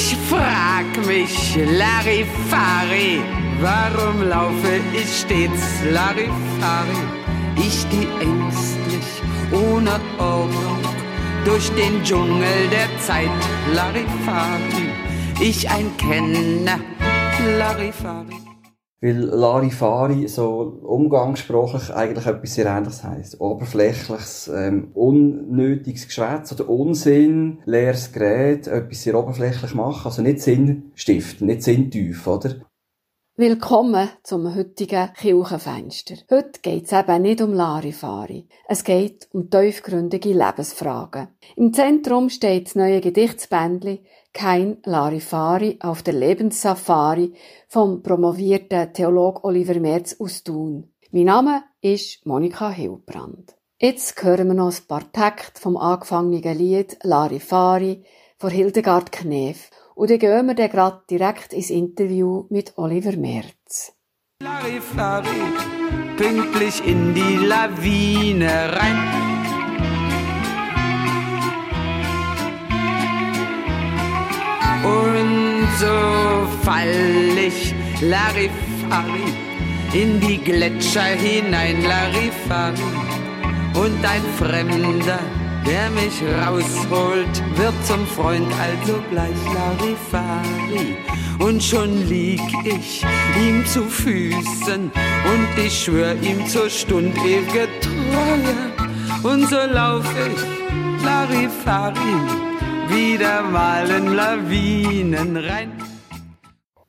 Ich frag mich, Larifari, warum laufe ich stets Larifari? Ich geh ängstlich, ohne Ordnung, durch den Dschungel der Zeit, Larifari. Ich ein Kenner, Larifari. Weil Larifari so umgangssprachlich eigentlich etwas sehr Ähnliches heisst. Oberflächliches, ähm, unnötiges Geschwätz oder Unsinn, leeres Gerät, etwas sehr oberflächlich machen. Also nicht Sinn stiften, nicht sinntief, oder? Willkommen zum heutigen Kirchenfenster. Heute geht es eben nicht um Larifari. Es geht um tiefgründige Lebensfragen. Im Zentrum steht das neue Gedichtsbändli Kein Larifari auf der Lebenssafari vom promovierten Theolog Oliver Merz aus Thun. Mein Name ist Monika Hilbrand. Jetzt hören wir noch ein paar Takte vom angefangenen Lied Larifari von Hildegard Knef und dann gehen wir dann gerade direkt ins Interview mit Oliver Merz. Larifari, pünktlich in die Lawine rein. Und so fall ich Larifari in die Gletscher hinein, Larifari. Und ein Fremder der mich rausholt, wird zum Freund, also gleich Larifari. Und schon lieg ich ihm zu Füßen und ich schwör ihm zur Stund ewige Treue. Und so lauf ich Larifari wieder mal in Lawinen rein.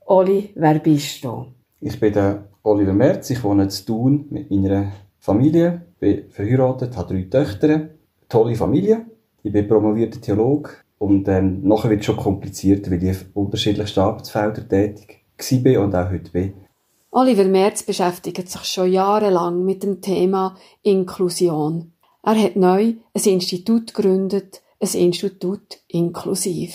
Oli, wer bist du? Ich bin der Oliver Merz, ich wohne in Thun mit meiner Familie, bin verheiratet, habe drei Töchter tolle Familie. Ich bin promovierter Theologe und ähm, nachher wird es schon komplizierter, weil ich auf unterschiedlichsten Arbeitsfeldern tätig war und auch heute bin. Oliver Merz beschäftigt sich schon jahrelang mit dem Thema Inklusion. Er hat neu ein Institut gegründet, ein Institut inklusiv.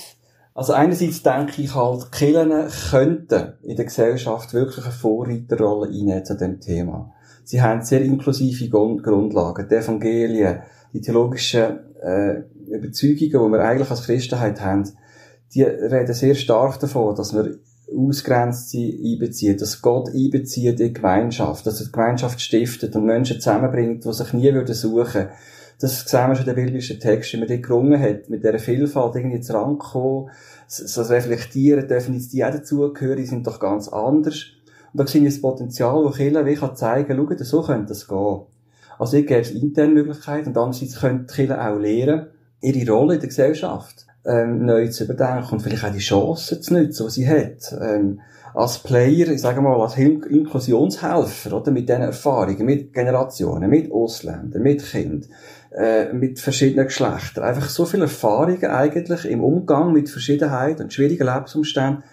Also einerseits denke ich halt, Kirchen könnten in der Gesellschaft wirklich eine Vorreiterrolle einnehmen zu dem Thema. Sie haben sehr inklusive Grundlagen, die Evangelien, die theologischen äh, Überzeugungen, die wir eigentlich als Christenheit haben, die reden sehr stark davon, dass wir Ausgrenzte einbeziehen, dass Gott einbezieht in die Gemeinschaft, dass er die Gemeinschaft stiftet und Menschen zusammenbringt, die sich nie würden suchen. Das sehen wir schon in den biblischen Texten, wie man dort gerungen hat, mit dieser Vielfalt irgendwie zu rankommen, das Reflektieren, dürfen jetzt die auch dazugehören, die sind doch ganz anders. Und da sehe ich das Potenzial, das Kirche wie kann zeigen, schau, so könnte das gehen. Also hier gäbe es interne Möglichkeiten und andererseits können die Kirche auch lernen, ihre Rolle in der Gesellschaft ähm, neu zu überdenken und vielleicht auch die Chancen zu nutzen, die sie hat. Ähm, als Player, ich sage mal, als Inklusionshelfer, oder, mit diesen Erfahrungen, mit Generationen, mit Ausländern, mit Kindern, äh, mit verschiedenen Geschlechtern. Einfach so viele Erfahrungen eigentlich im Umgang mit Verschiedenheit und schwierigen Lebensumständen,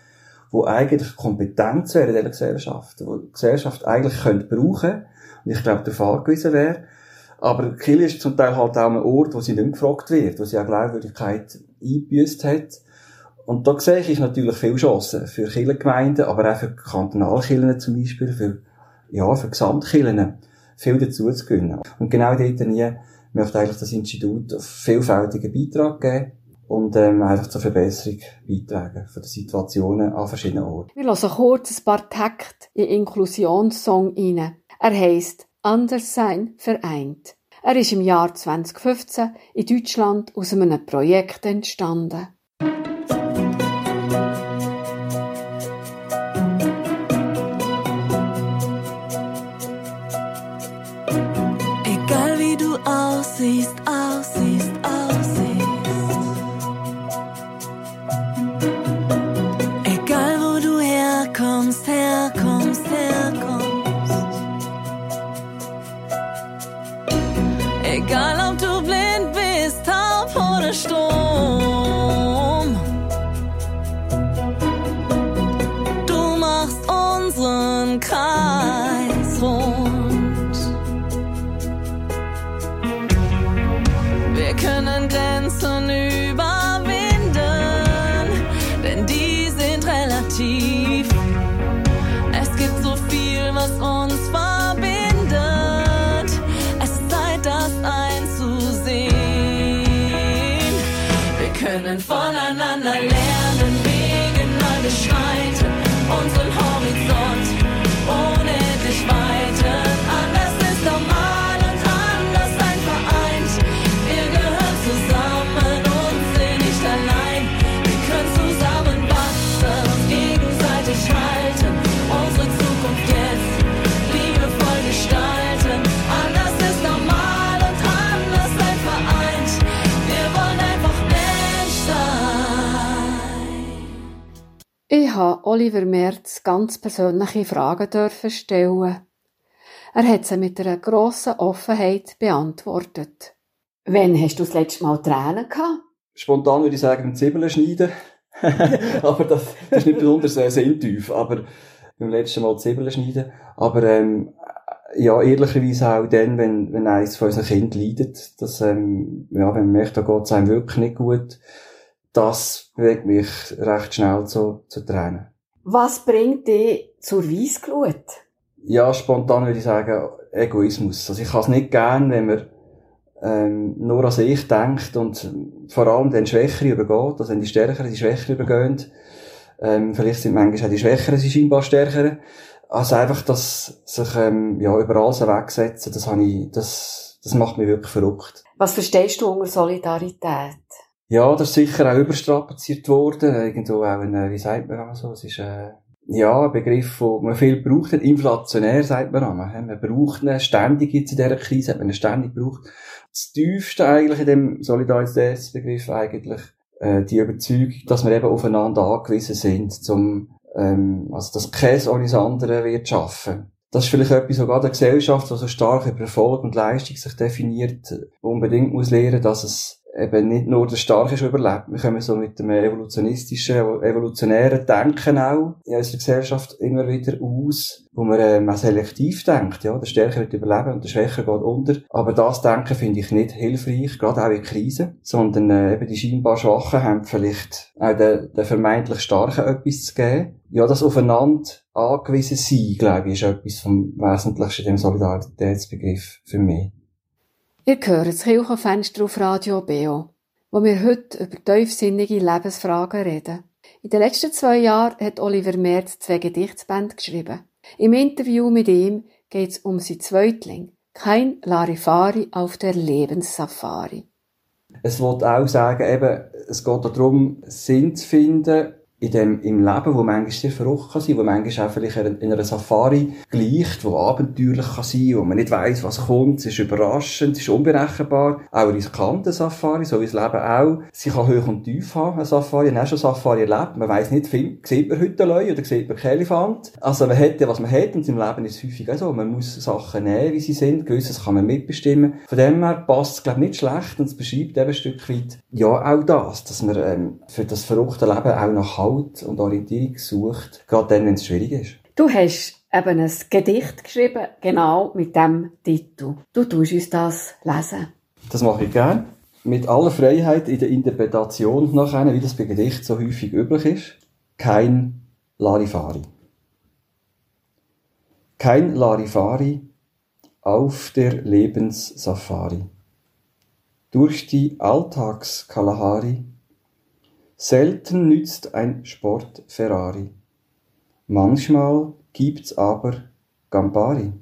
wo eigentlich Kompetenz wäre in dieser Gesellschaft, wo die Gesellschaft eigentlich könnte brauchen und ich glaube, der Fall gewesen wäre. Aber Kiel ist zum Teil halt auch ein Ort, wo sie nicht gefragt wird, wo sie auch Glaubwürdigkeit eingebüßt hat. Und da sehe ich natürlich viele Chancen für Kirchengemeinden, aber auch für Kantonalkirchen zum Beispiel, für, ja, für Gesamtkirchen viel dazu zu gewinnen. Und genau dort nie möchte eigentlich das Institut auf vielfältigen Beitrag geben und ähm, einfach zur Verbesserung beitragen von den Situationen an verschiedenen Orten. Wir lassen kurz ein paar Takte in Inklusionssong rein. Er heisst Anderssein vereint. Er ist im Jahr 2015 in Deutschland aus einem Projekt entstanden. Oliver Merz ganz persönliche Fragen dürfen stellen. Er hat sie mit einer grossen Offenheit beantwortet. Wann hast du das letzte Mal Tränen gehabt? Spontan würde ich sagen, Zwiebeln schneiden. aber das, das ist nicht besonders äh, sinntief. Aber beim letzten Mal Zwiebeln schneiden. Aber, ähm, ja, ehrlicherweise auch dann, wenn, wenn eines von unseren Kindern leidet, dass, ähm, ja, wenn man merkt, da geht es einem wirklich nicht gut, das bewegt mich recht schnell zu, zu Tränen. Was bringt dich zur Weissglut? Ja, spontan würde ich sagen, Egoismus. Also ich kann es nicht gern, wenn man ähm, nur an sich denkt und vor allem den Schwächeren übergeht, also wenn die Stärkeren die Schwächeren übergehen. Ähm, vielleicht sind manchmal auch die Schwächeren die scheinbar Stärkeren. Also einfach, dass sich ähm, ja, über alles wegsetzen, das, habe ich, das, das macht mich wirklich verrückt. Was verstehst du unter Solidarität? Ja, das ist sicher auch überstrapaziert worden. Irgendwo auch ein, wie sagt man also, es ist, äh, ja, ein Begriff, den man viel braucht. Inflationär, sagt man einmal. Man braucht ihn ständig jetzt in dieser Krise, hat man ihn ständig gebraucht. Das tiefste eigentlich in dem Solidaritätsbegriff eigentlich, äh, die Überzeugung, dass wir eben aufeinander angewiesen sind, zum, ähm, also, dass keins ohne das andere wird schaffen. Das ist vielleicht etwas, sogar der Gesellschaft, die so stark über Erfolg und Leistung sich definiert, unbedingt muss lernen, dass es eben nicht nur der Starke ist, überlebt. Wir kommen so mit dem evolutionistischen, evolutionären Denken auch in unserer Gesellschaft immer wieder aus, wo man ähm, auch selektiv denkt. Ja, der Stärke wird überleben und der Schwächer geht unter. Aber das Denken finde ich nicht hilfreich, gerade auch in Krisen, sondern äh, eben die scheinbar Schwachen haben vielleicht auch den, den vermeintlich Starken etwas zu geben. Ja, das aufeinander angewiesen sein, glaube ich, ist etwas vom Wesentlichsten in dem Solidaritätsbegriff für mich. Ihr hört das Kirchenfenster auf Radio Beo, wo wir heute über tiefsinnige Lebensfragen reden. In den letzten zwei Jahren hat Oliver Merz zwei Gedichtsbände geschrieben. Im Interview mit ihm geht es um sein Zweitling, kein Larifari auf der Lebenssafari. Es wird auch sagen, eben, es geht darum, Sinn zu finden in dem, im Leben, wo manchmal sehr verrückt kann sein, wo manchmal auch vielleicht in einer Safari gleicht, wo abenteuerlich kann sein, wo man nicht weiss, was kommt, es ist überraschend, es ist unberechenbar. Auch eine riskante Safari, so wie das Leben auch. Sie kann hoch und tief haben, eine Safari. Ich habe schon Safari erlebt. Man weiss nicht, viel, sieht man heute Leute oder sieht man keinen Elefant. Also man ja, was man hat und im Leben ist es häufig auch so. Man muss Sachen nehmen, wie sie sind. Gewisses kann man mitbestimmen. Von dem her passt es, glaube ich, nicht schlecht und es beschreibt eben ein Stück weit, ja, auch das, dass man ähm, für das verrückte Leben auch nach Halt und Orientierung sucht, gerade dann, wenn es schwierig ist. Du hast eben ein Gedicht geschrieben, genau mit dem Titel. Du tust uns das lesen. Das mache ich gern. Mit aller Freiheit in der Interpretation nachher, wie das bei Gedicht so häufig üblich ist. Kein Larifari. Kein Larifari auf der Lebenssafari. Durch die Alltagskalahari Selten nützt ein Sport Ferrari. Manchmal gibt's aber Gambari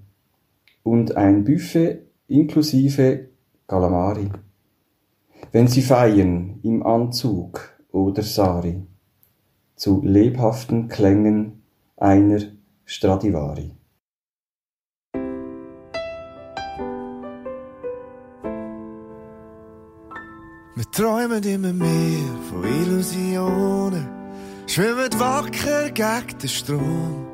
und ein Buffet inklusive Calamari. Wenn sie feiern im Anzug oder Sari zu lebhaften Klängen einer Stradivari. Träumen immer mehr von Illusionen, schwimmen wacker gegen den Strom,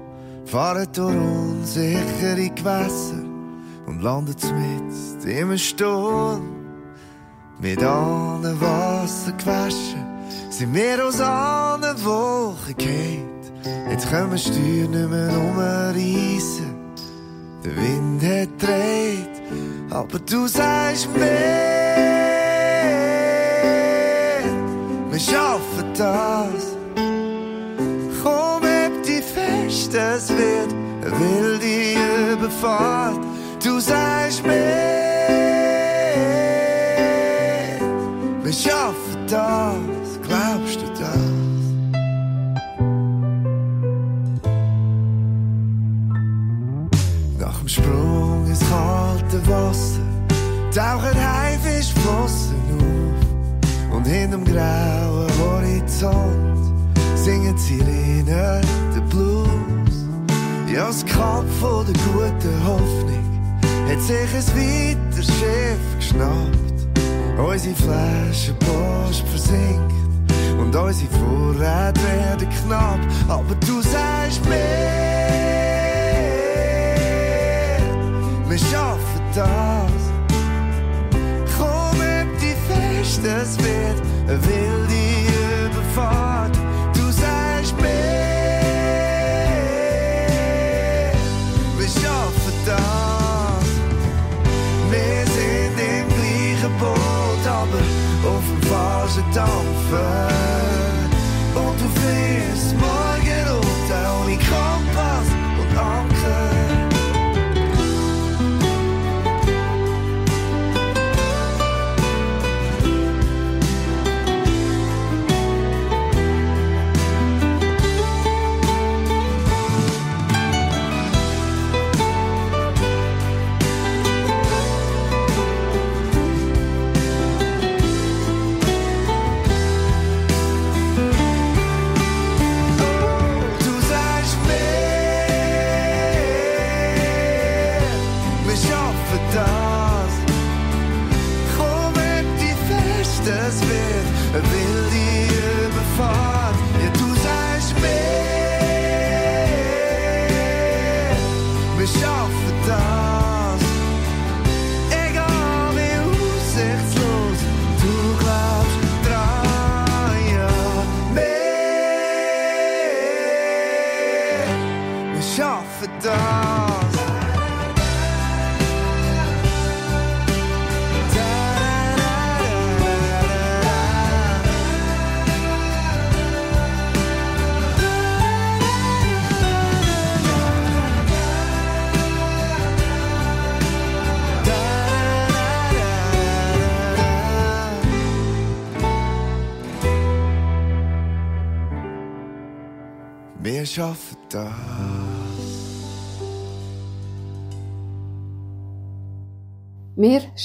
fahren durch unsichere Gewässer und landen mit im Sturm. Mit allen Wasser sind wir aus allen Wochen gefallen. Jetzt können wir Steuer nicht mehr umreissen. Der Wind hat dreht, aber du sagst mich auf für das. Komm die Fest, es wird, will die Überfahrt, du seist mit. Ich hoffe für das, glaubst du das? Nach dem Sprung ins kalte Wasser tauchen Haifischflossen auf und hinterm Grau. Horizont singen Sirenen den Blues. Ja, das von der guten Hoffnung hat sich ein weiteres Schiff geschnappt. Unsere Flaschenpost versinkt und unsere Vorräte werden knapp. Aber du sagst mehr, wir schaffen das. Komm, dich fest, es wird eine wilde Überfahrt.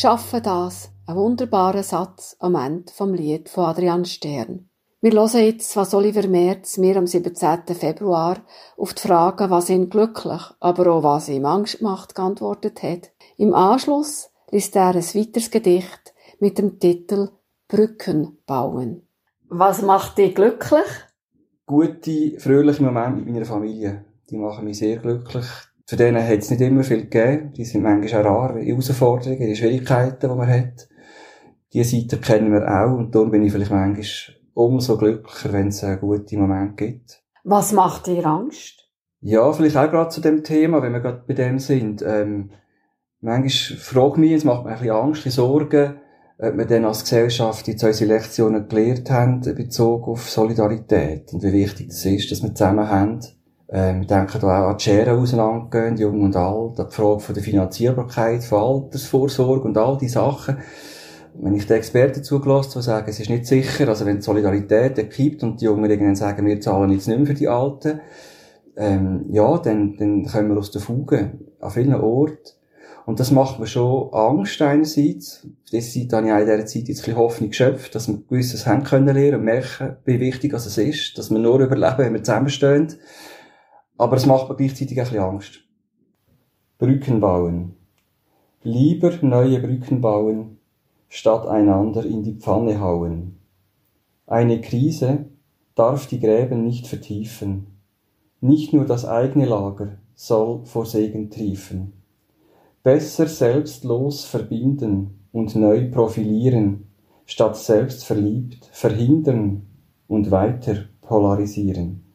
Schaffen das. Ein wunderbarer Satz am Ende vom Lied von Adrian Stern. Wir hören jetzt, was Oliver Merz mir am 17. Februar auf die Frage, was ihn glücklich, aber auch was ihm Angst macht, geantwortet hat. Im Anschluss liest er ein weiteres Gedicht mit dem Titel Brücken bauen. Was macht dich glücklich? Gute, fröhliche Momente mit meiner Familie. Die machen mich sehr glücklich. Für denen hat es nicht immer viel gegeben. Die sind manchmal auch rar, die Herausforderungen, die Schwierigkeiten, die man hat. Diese Seite kennen wir auch und darum bin ich vielleicht manchmal umso glücklicher, wenn es einen guten Moment gibt. Was macht dir Angst? Ja, vielleicht auch gerade zu dem Thema, wenn wir gerade bei dem sind. Ähm, manchmal frage ich mich, es macht mir ein bisschen Angst, ein bisschen Sorgen, ob wir dann als Gesellschaft jetzt unsere Lektionen gelernt haben, in Bezug auf Solidarität und wie wichtig das ist, dass wir zusammen haben. Ähm, wir denken da auch an die Schere auseinandergehen, jung und alt, an die Frage von der Finanzierbarkeit, von Altersvorsorge und all diese Sachen. Wenn ich den Experten zugelassen die sagen, es ist nicht sicher, also wenn die Solidarität kippt und die Jungen irgendwann sagen, wir zahlen jetzt nicht mehr für die Alten, ähm, ja, dann, dann kommen wir aus der Fuge an vielen Orten. Und das macht mir schon Angst einerseits. Auf dieser Seite habe ich auch in dieser Zeit jetzt ein bisschen Hoffnung geschöpft, dass wir gewisses haben können lernen und merken, wie wichtig es ist, dass wir nur überleben, wenn wir zusammenstehen. Aber es macht mir gleichzeitig ein bisschen Angst. Brücken bauen. Lieber neue Brücken bauen, statt einander in die Pfanne hauen. Eine Krise darf die Gräben nicht vertiefen. Nicht nur das eigene Lager soll vor Segen triefen. Besser selbstlos verbinden und neu profilieren, statt selbst verliebt verhindern und weiter polarisieren.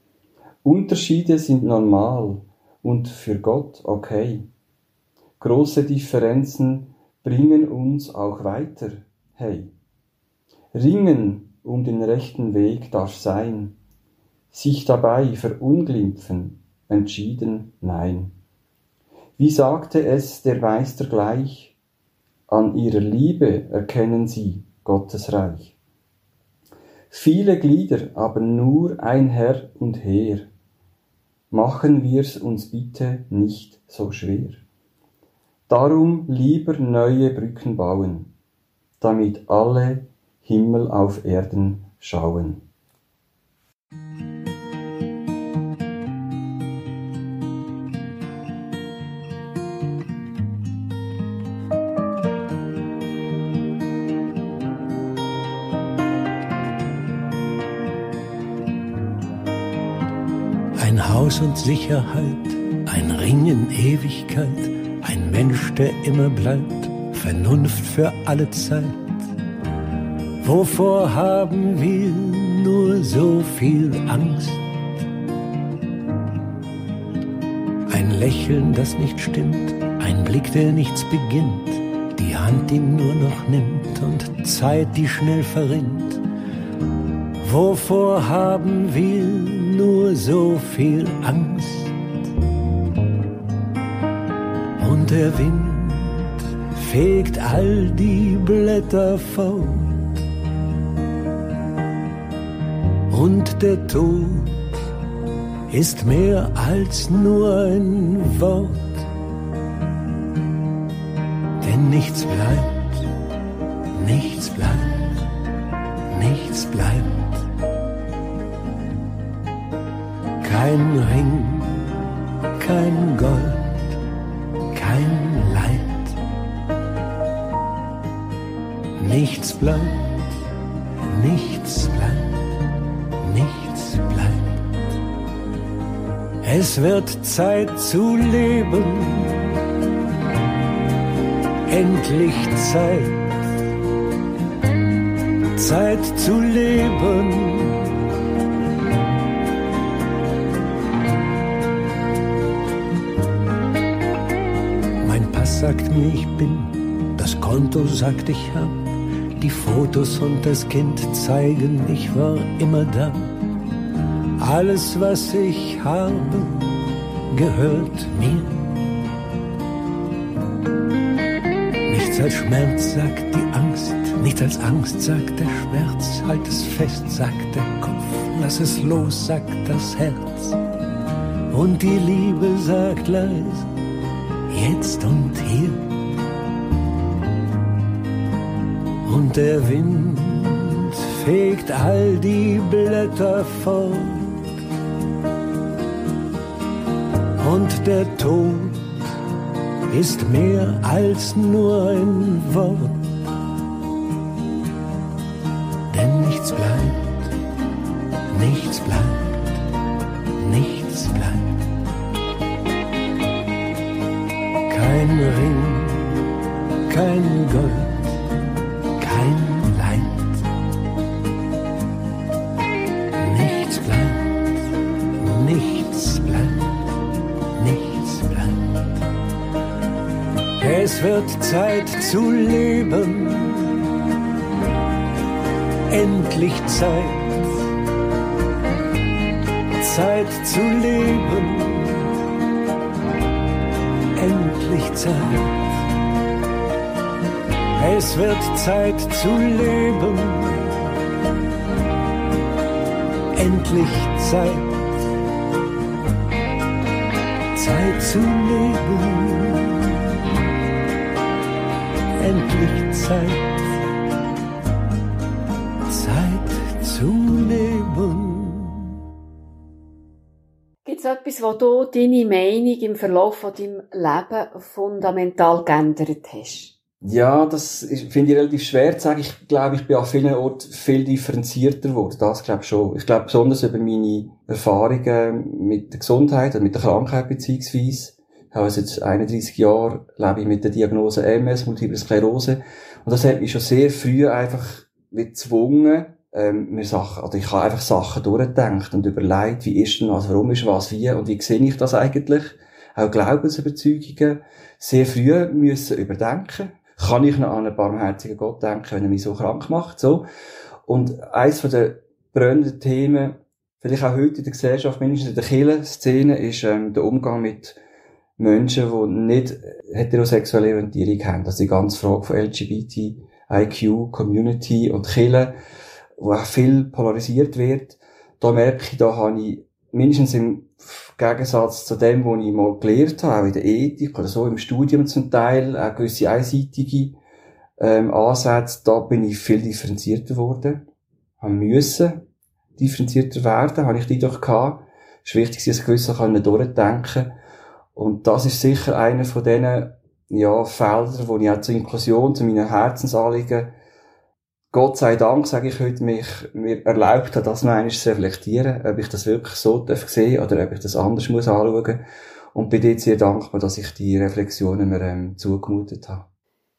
Unterschiede sind normal und für Gott okay. Große Differenzen bringen uns auch weiter, hey. Ringen um den rechten Weg darf sein, sich dabei verunglimpfen, entschieden nein. Wie sagte es der Meister gleich, an ihrer Liebe erkennen sie Gottes Reich. Viele Glieder, aber nur ein Herr und Heer. Machen wir's uns bitte nicht so schwer. Darum lieber neue Brücken bauen, damit alle Himmel auf Erden schauen. Haus und Sicherheit, ein Ring in Ewigkeit, ein Mensch, der immer bleibt, Vernunft für alle Zeit. Wovor haben wir nur so viel Angst? Ein Lächeln, das nicht stimmt, ein Blick, der nichts beginnt, die Hand, die nur noch nimmt und Zeit, die schnell verrinnt. Wovor haben wir nur so viel Angst? Und der Wind fegt all die Blätter fort. Und der Tod ist mehr als nur ein Wort. Denn nichts bleibt, Kein Ring, kein Gold, kein Leid. Nichts bleibt, nichts bleibt, nichts bleibt. Es wird Zeit zu leben, endlich Zeit, Zeit zu leben. Sagt mir, ich bin, das Konto sagt, ich hab. Die Fotos und das Kind zeigen, ich war immer da. Alles, was ich habe, gehört mir. Nichts als Schmerz, sagt die Angst, nichts als Angst, sagt der Schmerz. Halt es fest, sagt der Kopf, lass es los, sagt das Herz. Und die Liebe sagt leise, jetzt und hier. Und der Wind fegt all die Blätter fort. Und der Tod ist mehr als nur ein Wort. Endlich Zeit, Zeit zu leben, endlich Zeit. Es wird Zeit zu leben, endlich Zeit, Zeit zu leben, endlich Zeit, Leben. Gibt es etwas, wo du deine Meinung im Verlauf von deinem Leben fundamental geändert hast? Ja, das finde ich relativ schwer zu sagen. Ich glaube, ich bin an vielen Orten viel differenzierter geworden. Das glaube ich schon. Ich glaube besonders über meine Erfahrungen mit der Gesundheit und mit der Krankheit beziehungsweise. Ich habe jetzt 31 Jahre, lebe ich mit der Diagnose MS, Multiple Sklerose. Und das hat mich schon sehr früh einfach gezwungen, ähm, mir Sachen, oder ich habe einfach Sachen durchgedacht und überlegt, wie ist denn was, warum ist was, wie und wie sehe ich das eigentlich? Auch Glaubensüberzeugungen sehr früh müssen überdenken. Kann ich noch an einen barmherzigen Gott denken, wenn er mich so krank macht, so. Und eins von den brennenden Themen, vielleicht auch heute in der Gesellschaft, mindestens in der Kirchenszene, ist ähm, der Umgang mit Menschen, die nicht heterosexuelle Orientierung haben. Also die ganze Frage von LGBT, IQ, Community und Kirche, wo auch viel polarisiert wird. Da merke ich, da habe ich mindestens im Gegensatz zu dem, was ich mal gelernt habe, auch in der Ethik oder so, im Studium zum Teil, auch gewisse einseitige ähm, Ansätze, da bin ich viel differenzierter geworden. Habe müssen differenzierter werden, habe ich die doch gehabt. Es ist wichtig, sich gewisse können durchdenken. Und das ist sicher einer von diesen, ja, Feldern, wo ich auch zur Inklusion, zu meinen Herzensanliegen, Gott sei Dank, sage ich heute, mich, mir erlaubt hat, das noch einmal zu reflektieren, ob ich das wirklich so darf sehen oder ob ich das anders muss anschauen. Und bin dir sehr dankbar, dass ich die Reflexionen mir ähm, zugemutet habe.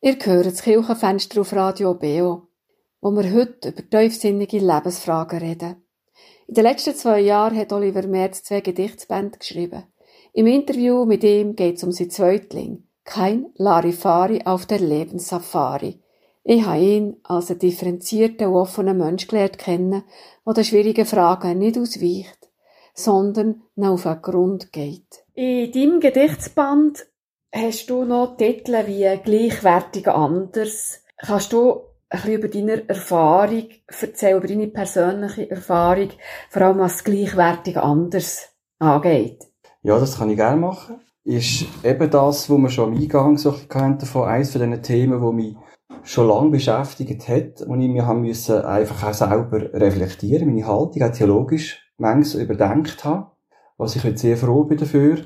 Ihr hört das Kirchenfenster auf Radio Beo, wo wir heute über tiefsinnige Lebensfragen reden. In den letzten zwei Jahren hat Oliver Merz zwei Gedichtsbände geschrieben. Im Interview mit ihm geht es um sein Zweitling. Kein Larifari auf der Lebenssafari. Ich habe ihn als einen differenzierten und offenen Mensch gelernt kennen, der den schwierigen Fragen nicht ausweicht, sondern noch auf den Grund geht. In deinem Gedichtsband hast du noch Titel wie Gleichwertig anders. Kannst du ein bisschen über deine Erfahrung erzählen, über deine persönliche Erfahrung, vor allem was Gleichwertig anders angeht? Ja, das kann ich gerne machen. Ist eben das, was wir schon am Eingang so hatten, davon eines von diesen Themen, die mich schon lange beschäftigt hat und ich mir haben müssen einfach auch selber reflektieren, meine Haltung auch theologisch manchmal überdenkt habe, was ich jetzt sehr froh bin dafür.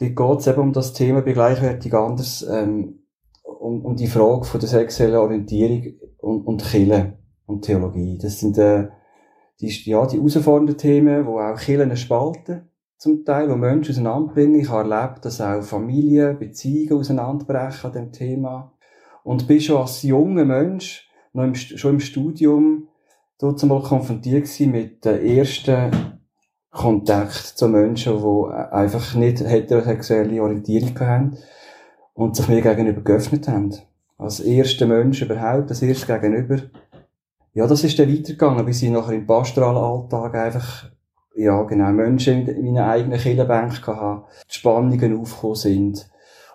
Dort geht es eben um das Thema bei gleichwertig anders, ähm, um, um die Frage von der sexuellen Orientierung und, und Kirche und Theologie. Das sind äh, die, ja, die herausfordernden Themen, wo auch Kirchen spalten zum Teil, wo Menschen auseinanderbringen. Ich habe erlebt, dass auch Familien, Beziehungen auseinanderbrechen an dem Thema und bin schon als junger Mensch, noch im, schon im Studium, dort mal konfrontiert mit den ersten Kontakt zu Menschen, die einfach nicht heterosexuelle Orientierung haben und sich mir gegenüber geöffnet haben. Als erster Mensch überhaupt, das erste Gegenüber. Ja, das ist dann weitergegangen, bis ich nachher im pastoralen Alltag einfach, ja, genau, Menschen in meiner eigenen Killenbank hatte, die Spannungen aufgekommen sind.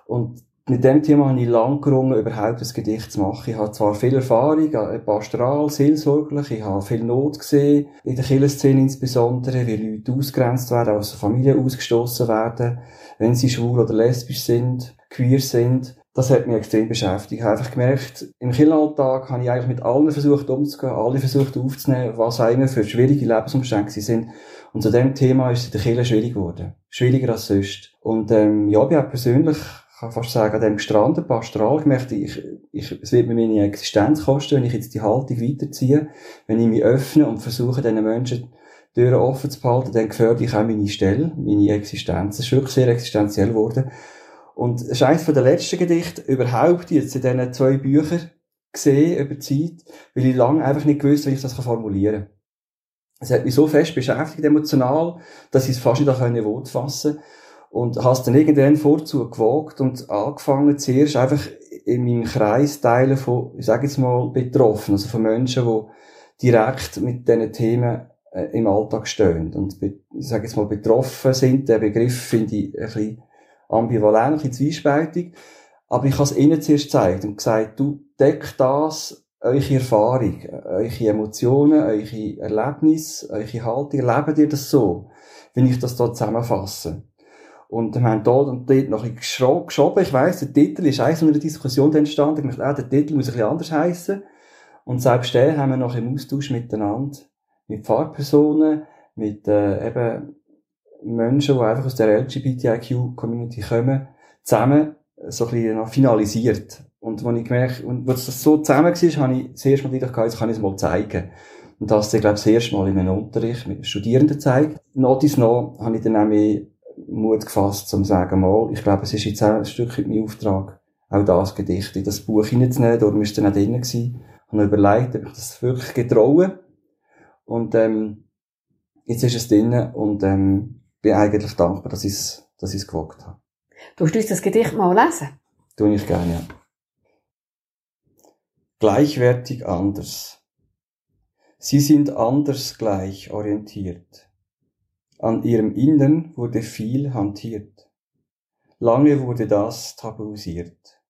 Und mit dem Thema habe ich lang gerungen, überhaupt ein Gedicht zu machen. Ich habe zwar viel Erfahrung, pastoral, seelsorglich, ich habe viel Not gesehen, in der Kirchenszene insbesondere, wie Leute ausgrenzt werden, aus der Familie ausgestoßen werden, wenn sie schwul oder lesbisch sind, queer sind. Das hat mich extrem beschäftigt. Ich habe einfach gemerkt, im Kirchenalltag habe ich eigentlich mit allen versucht umzugehen, alle versucht aufzunehmen, was eigentlich für schwierige Lebensumstände sind. Und zu dem Thema ist es in der Kirche schwierig geworden. Schwieriger als sonst. Und, ähm, ja, ich habe persönlich kann fast sagen, an dem gestrandet, pastoral gemerkt, ich, ich, es wird mir meine Existenz kosten, wenn ich jetzt die Haltung weiterziehe, wenn ich mich öffne und versuche, diesen Menschen Türen offen zu behalten, dann gefährde ich auch meine Stelle, meine Existenz. Es ist wirklich sehr existenziell geworden. Und es ist eines von den letzten Gedichten überhaupt jetzt in diesen zwei Büchern gesehen über die Zeit, weil ich lange einfach nicht gewusst, wie ich das formulieren kann. Es hat mich so fest beschäftigt, emotional, dass ich es fast nicht in Wort fassen konnte. Und hast dann irgendwann vorzu gewagt und angefangen zuerst einfach in meinem Kreis teilen von, ich sage jetzt mal, betroffen, also von Menschen, die direkt mit diesen Themen äh, im Alltag stehen. Und ich sage jetzt mal, betroffen sind, der Begriff finde ich ein bisschen ambivalent, ein bisschen zwiespältig. Aber ich habe es ihnen zuerst gezeigt und gesagt, du deck das, eure Erfahrung, eure Emotionen, eure Erlebnisse, eure Haltung, erleben ihr das so, wenn ich das da zusammenfasse. Und wir haben dort und dort noch ein bisschen geschoben. Ich weiss, der Titel ist eigentlich so eine Diskussion entstanden. Ich dachte, ah, der Titel muss ein bisschen anders heißen. Und selbst den haben wir noch im Austausch miteinander, mit Pfarrpersonen, mit äh, eben Menschen, die einfach aus der LGBTIQ-Community kommen, zusammen so ein bisschen noch finalisiert. Und wenn ich gemerkt, und als das so zusammen war, habe ich das erste Mal gedacht, jetzt kann ich es mal zeigen. Und das, ich glaube, das erste Mal in einem Unterricht mit Studierenden gezeigt. Not is noch, habe ich dann nämlich Mut gefasst, um zu sagen, mal, ich glaube, es ist jetzt auch ein Stück mein Auftrag, auch das Gedicht in das Buch hineinzunehmen, darum ist dann auch drin gewesen. Ich habe überlegt, ob ich das wirklich getraue. Und, ähm, jetzt ist es drin und, ähm, bin eigentlich dankbar, dass ich es, dass ich es gewagt habe. Du uns das Gedicht mal lesen? Tue ich gerne, ja. Gleichwertig anders. Sie sind anders gleich orientiert. An ihrem Innern wurde viel hantiert. Lange wurde das tabuisiert.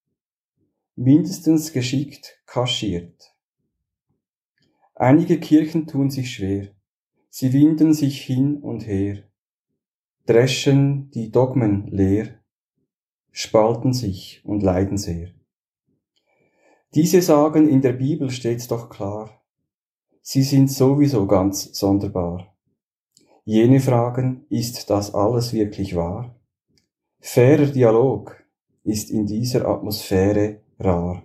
Mindestens geschickt kaschiert. Einige Kirchen tun sich schwer. Sie winden sich hin und her. dreschen die Dogmen leer, spalten sich und leiden sehr. Diese sagen, in der Bibel steht's doch klar, sie sind sowieso ganz sonderbar. Jene fragen, ist das alles wirklich wahr? Fairer Dialog ist in dieser Atmosphäre rar.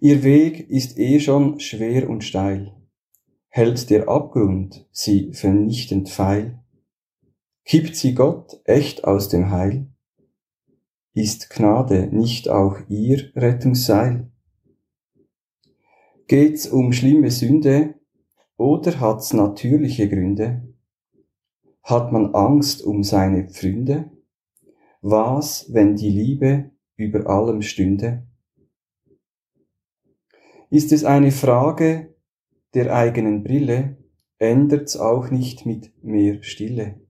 Ihr Weg ist eh schon schwer und steil, hält der Abgrund sie vernichtend feil, kippt sie Gott echt aus dem Heil, ist Gnade nicht auch ihr Rettungsseil? Geht's um schlimme Sünde oder hat's natürliche Gründe? Hat man Angst um seine Pfründe? Was, wenn die Liebe über allem stünde? Ist es eine Frage der eigenen Brille, ändert's auch nicht mit mehr Stille.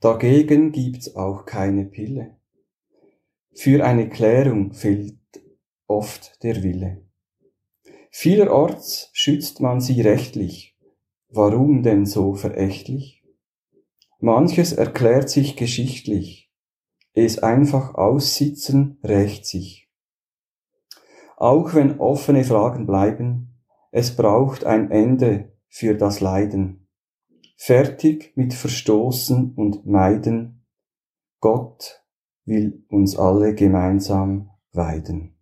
Dagegen gibt's auch keine Pille. Für eine Klärung fehlt oft der Wille. Vielerorts schützt man sie rechtlich. Warum denn so verächtlich? Manches erklärt sich geschichtlich. Es einfach aussitzen rächt sich. Auch wenn offene Fragen bleiben, es braucht ein Ende für das Leiden. Fertig mit Verstoßen und Meiden. Gott will uns alle gemeinsam weiden.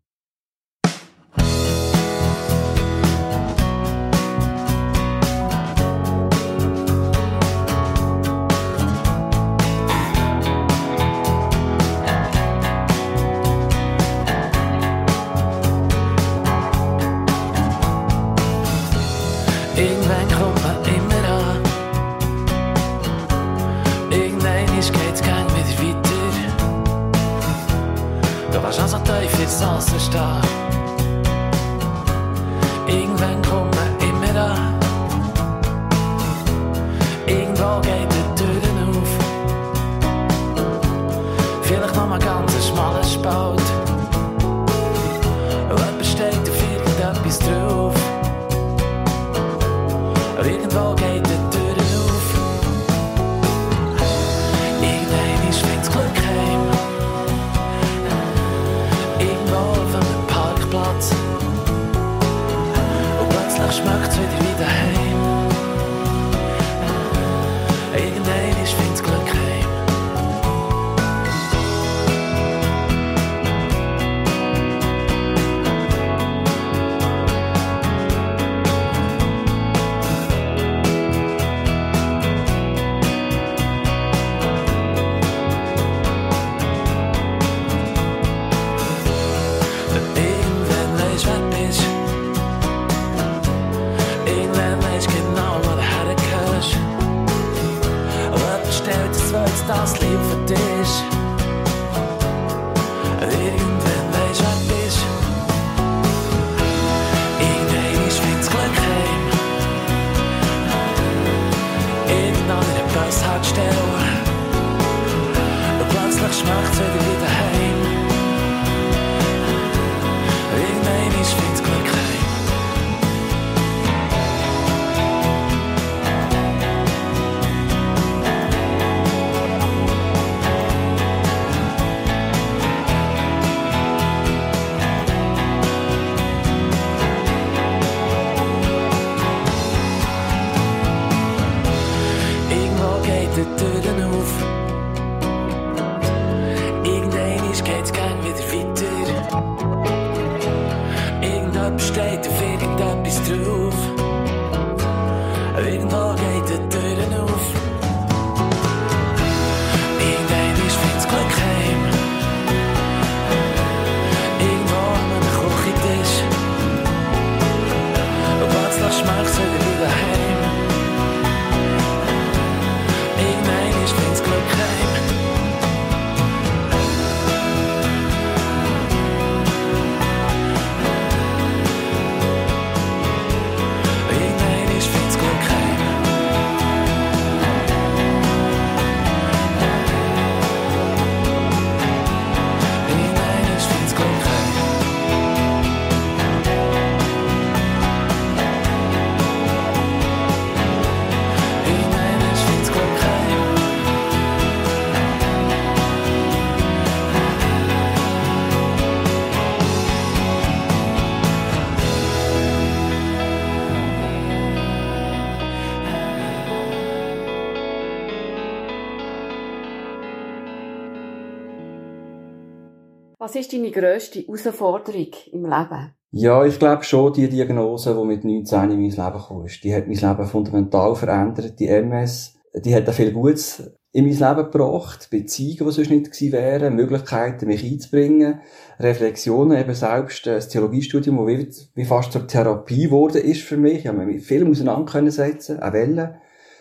Was ist deine grösste Herausforderung im Leben? Ja, ich glaube schon, die Diagnose, die mit 19 in mein Leben ist, die hat mein Leben fundamental verändert. Die MS, die hat auch viel Gutes in mein Leben gebracht. Beziehungen, die sonst nicht gewesen wären, Möglichkeiten, mich einzubringen, Reflexionen, eben selbst äh, das Theologiestudium, das wie, fast zur Therapie geworden ist für mich. Ich habe mich mit vielem auseinander können setzen, auch wollen.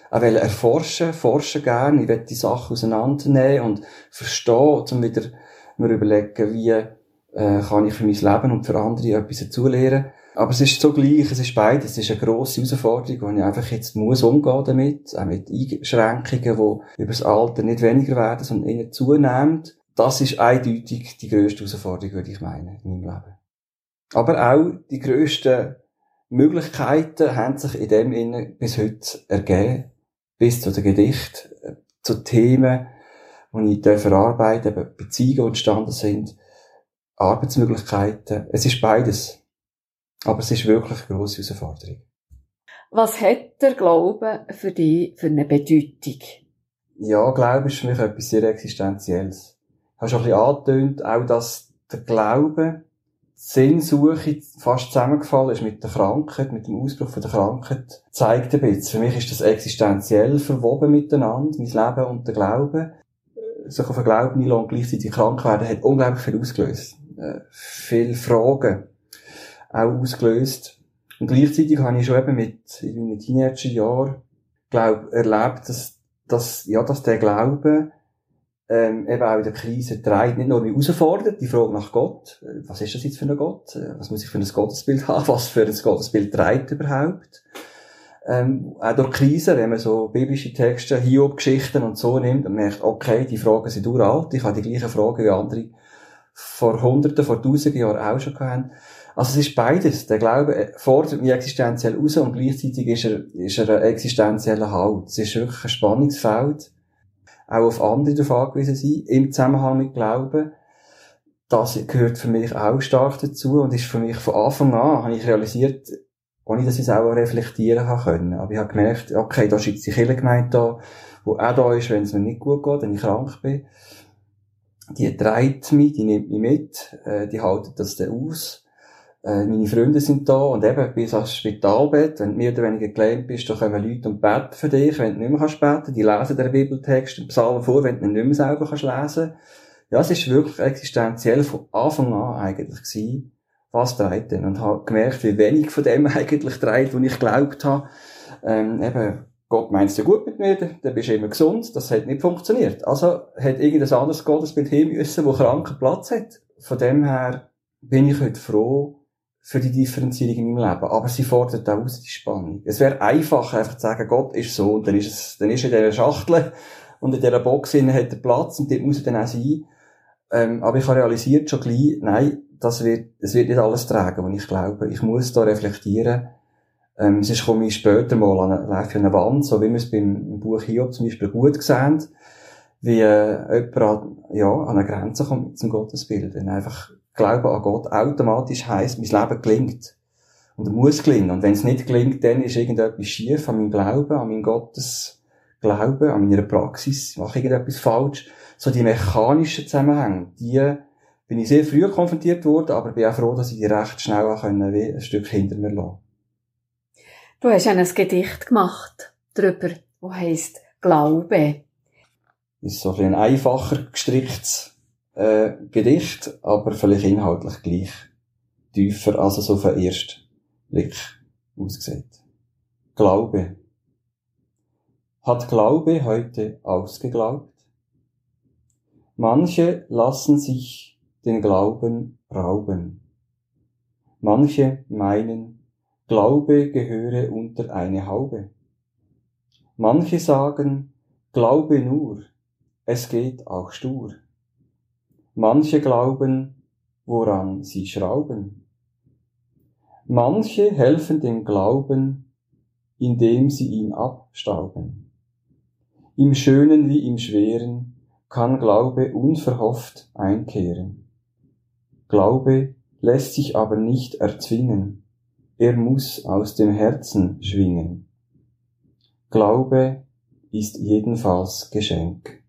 Auch wollen erforschen, forschen gerne. Ich will die Sachen auseinandernehmen und verstehen, um wieder mir überlegen, wie äh, kann ich für mein Leben und für andere etwas dazulernen. Aber es ist so gleich, es ist beides. Es ist eine grosse Herausforderung, und ich einfach jetzt muss umgehen damit, auch mit Einschränkungen, die über das Alter nicht weniger werden, sondern eher zunehmend. Das ist eindeutig die grösste Herausforderung, würde ich meinen, in meinem Leben. Aber auch die grössten Möglichkeiten haben sich in dem Innen bis heute ergeben. Bis zu den Gedichten, äh, zu Themen, die ich verarbeiten darf, Beziehungen, entstanden sind, Arbeitsmöglichkeiten. Es ist beides. Aber es ist wirklich eine grosse Herausforderung. Was hat der Glaube für dich für eine Bedeutung? Ja, Glaube ist für mich etwas sehr Existenzielles. Du hast schon ein bisschen angetönt, auch dass der Glaube, die Sinnsuche fast zusammengefallen ist mit der Krankheit, mit dem Ausbruch von der Krankheit, zeigt ein bisschen. Für mich ist das existenziell verwoben miteinander, mein Leben und der Glaube. Sich auf den Glauben einlassen und gleichzeitig krank werden, hat unglaublich viel ausgelöst. Äh, viele Fragen auch ausgelöst. Und gleichzeitig habe ich schon eben mit, in meinen Teenagerjahren, glaub, erlebt, dass, dass, ja, dass der Glaube, ähm, eben auch in der Krise treibt, nicht nur mich herausfordert, die Frage nach Gott, äh, was ist das jetzt für ein Gott, äh, was muss ich für ein Gottesbild haben, was für ein Gottesbild treibt überhaupt, ähm, auch durch Krisen, wenn man so biblische Texte, Hiob-Geschichten und so nimmt, und merkt, okay, die Fragen sind uralt, ich habe die gleichen Fragen wie andere vor Hunderten, vor Tausenden Jahren auch schon gehabt. Also es ist beides. Der Glaube fordert mich existenziell raus und gleichzeitig ist er, ist er ein existenzieller Halt. Es ist wirklich ein Spannungsfeld. Auch auf andere darauf angewiesen sein, im Zusammenhang mit Glauben. Das gehört für mich auch stark dazu und ist für mich von Anfang an, habe ich realisiert, ohne dass ich es auch reflektieren habe können. Aber ich habe gemerkt, okay, da ist jetzt die Kirchengemeinde da, wo auch da ist, wenn es mir nicht gut geht, wenn ich krank bin. Die treibt mich, die nimmt mich mit, äh, die haltet das dann aus äh, meine Freunde sind da und eben bis ans Spitalbett, wenn du mehr oder weniger gelähmt bist, da kommen Leute und beten für dich, wenn du nicht mehr kannst beten, die lesen den Bibeltext, den Psalm vor, wenn du nicht mehr selber kannst lesen. Ja, es ist wirklich existenziell von Anfang an eigentlich gewesen, was treibt denn? Und habe gemerkt, wie wenig von dem eigentlich treibt, was ich geglaubt habe. Ähm, eben, Gott meint es ja gut mit mir, dann bist du immer gesund, das hat nicht funktioniert. Also hat irgendein anderes Gottesbild hin müssen, wo kranken Platz hat. Von dem her bin ich heute froh, für die Differenzierung in meinem Leben. Aber sie fordert auch aus die Spannung. Es wäre einfacher, einfach zu sagen, Gott ist so, und dann ist es, dann ist er in dieser Schachtel, und in dieser Box hat er Platz, und dort muss er dann auch sein. Ähm, aber ich habe realisiert schon gleich, nein, das wird, es wird nicht alles tragen, was ich glaube. Ich muss da reflektieren. Ähm, sonst komme ich später mal an eine, an eine Wand, so wie wir es beim Buch Hiob zum Beispiel gut sehen, wie äh, jemand an, ja, an eine Grenze kommt zum Gottesbild. Wenn einfach Glaube an Gott automatisch heisst, mein Leben gelingt. Und muss gelingen. Und wenn es nicht gelingt, dann ist irgendetwas schief an meinem Glauben, an meinem Gottes Glauben, an meiner Praxis, mache ich irgendetwas falsch. So die mechanischen Zusammenhänge, die bin ich sehr früh konfrontiert worden, aber bin auch froh, dass ich die recht schnell auch können, ein Stück hinter mir lassen. Du hast ein Gedicht gemacht darüber, wo heisst Glaube. Ist so ein einfacher gestricktes äh, Gedicht, aber vielleicht inhaltlich gleich tiefer, als es auf den ersten Blick aussieht. Glaube. Hat Glaube heute ausgeglaubt? Manche lassen sich den Glauben rauben. Manche meinen, Glaube gehöre unter eine Haube. Manche sagen, Glaube nur, es geht auch stur. Manche glauben, woran sie schrauben. Manche helfen dem Glauben, indem sie ihn abstauben. Im Schönen wie im Schweren kann Glaube unverhofft einkehren. Glaube lässt sich aber nicht erzwingen, er muss aus dem Herzen schwingen. Glaube ist jedenfalls Geschenk.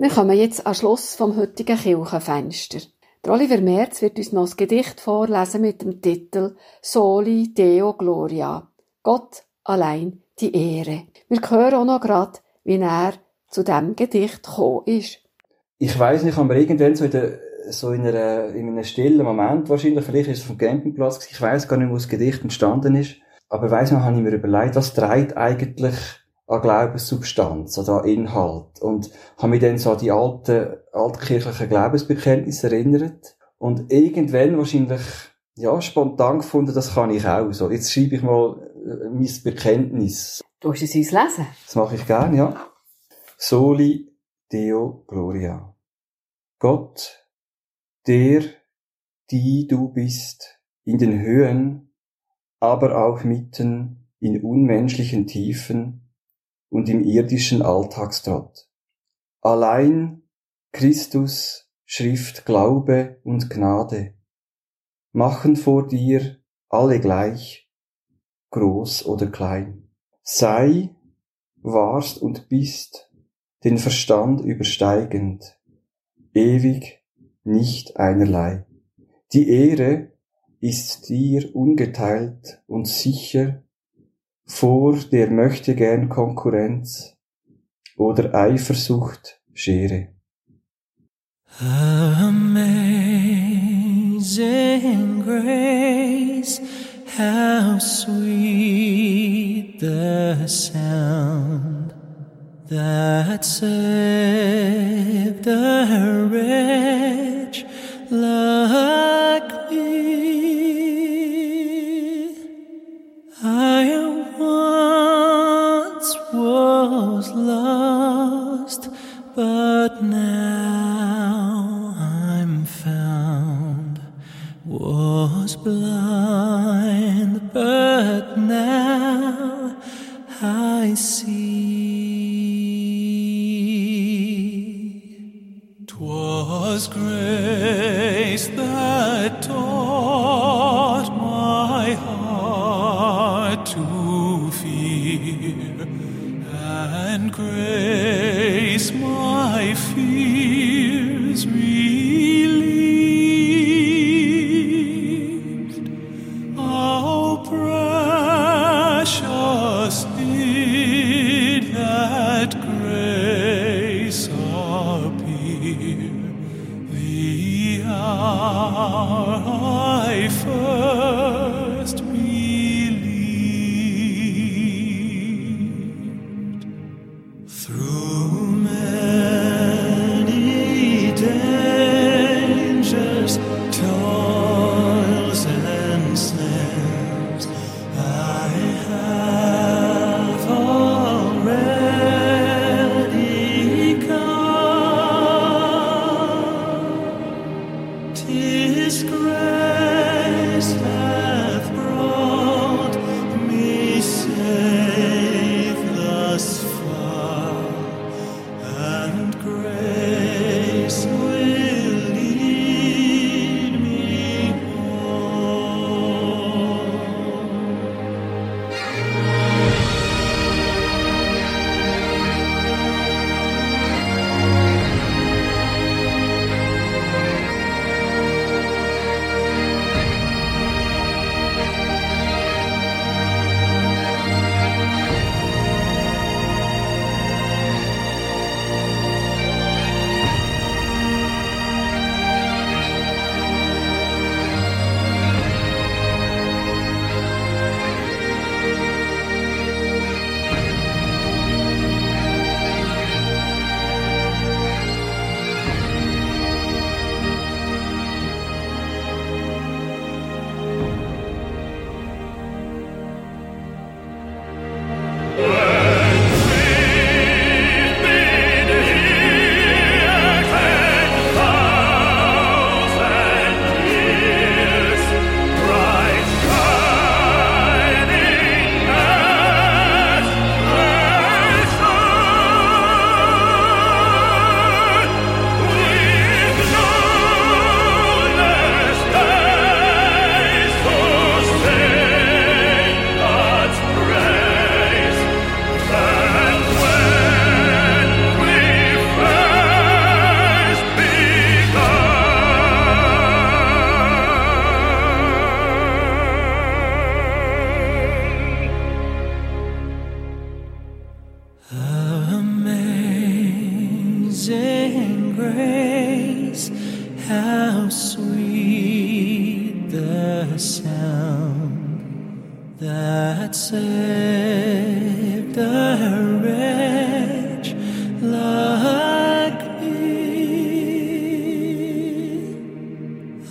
Wir kommen jetzt am Schluss vom heutigen Kirchenfenster. Der Oliver Merz wird uns noch ein Gedicht vorlesen mit dem Titel Soli Deo Gloria. Gott allein die Ehre. Wir hören auch noch gerade, wie er zu dem Gedicht gekommen ist. Ich weiss nicht, aber irgendwann so in, der, so in, einer, in einem stillen Moment, wahrscheinlich, vielleicht ist es vom Campingplatz, ich weiss gar nicht, wo das Gedicht entstanden ist, aber weiss noch, habe ich mir überlegt, was trägt eigentlich an Glaubenssubstanz oder an Inhalt und habe mich dann so an die alten, altkirchlichen Glaubensbekenntnisse erinnert und irgendwann wahrscheinlich ja, spontan gefunden, das kann ich auch. So, jetzt schreibe ich mal äh, mein Bekenntnis. Du hast es uns lesen. Das mache ich gern, ja. Soli Deo Gloria. Gott, der, die du bist, in den Höhen, aber auch mitten in unmenschlichen Tiefen und im irdischen Alltagstrott. Allein Christus, Schrift, Glaube und Gnade machen vor dir alle gleich, groß oder klein. Sei, warst und bist den Verstand übersteigend, ewig nicht einerlei. Die Ehre ist dir ungeteilt und sicher vor der möchte gern Konkurrenz oder Eifersucht Schere. Amazing grace, how sweet the sound that saved a wretch like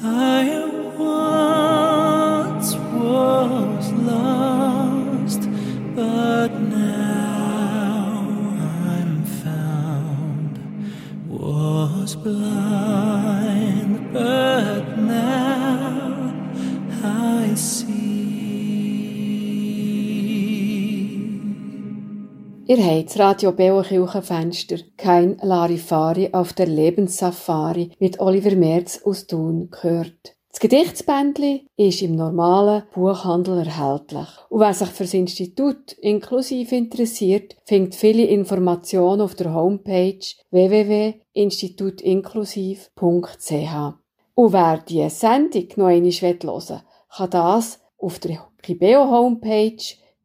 I Ihr habt Radio Beo Kirchenfenster kein Larifari auf der Lebenssafari mit Oliver Merz aus Thun gehört. Das Gedichtsbändli ist im normalen Buchhandel erhältlich. Und wer sich für das Institut inklusiv interessiert, findet viele Informationen auf der Homepage www.institutinklusiv.ch. Und wer die Sendung noch einmal hören will, kann das auf der Kibeo Homepage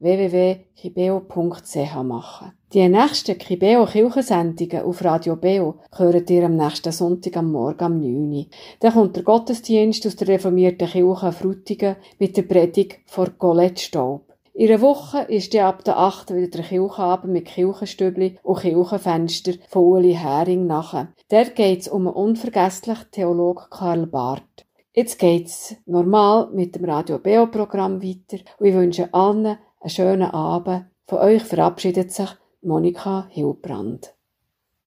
www.kibeo.ch machen. Die nächsten Kibeo Kirchensendungen auf Radio Beo hören ihr am nächsten Sonntag am Morgen um 9 Uhr. Dann kommt der Gottesdienst aus der reformierten Kirche Frutigen mit der Predigt vor Colette Staub. In einer Woche ist ab der 8. wieder der Kirchenabend mit Kirchenstübli und Kirchenfenster von Uli Hering nachher. Dort geht's um einen unvergesslichen Theolog Karl Barth. Jetzt geht's normal mit dem Radio Beo Programm weiter und ich wünsche allen einen schönen Abend. Von euch verabschiedet sich Monika Hilbrand.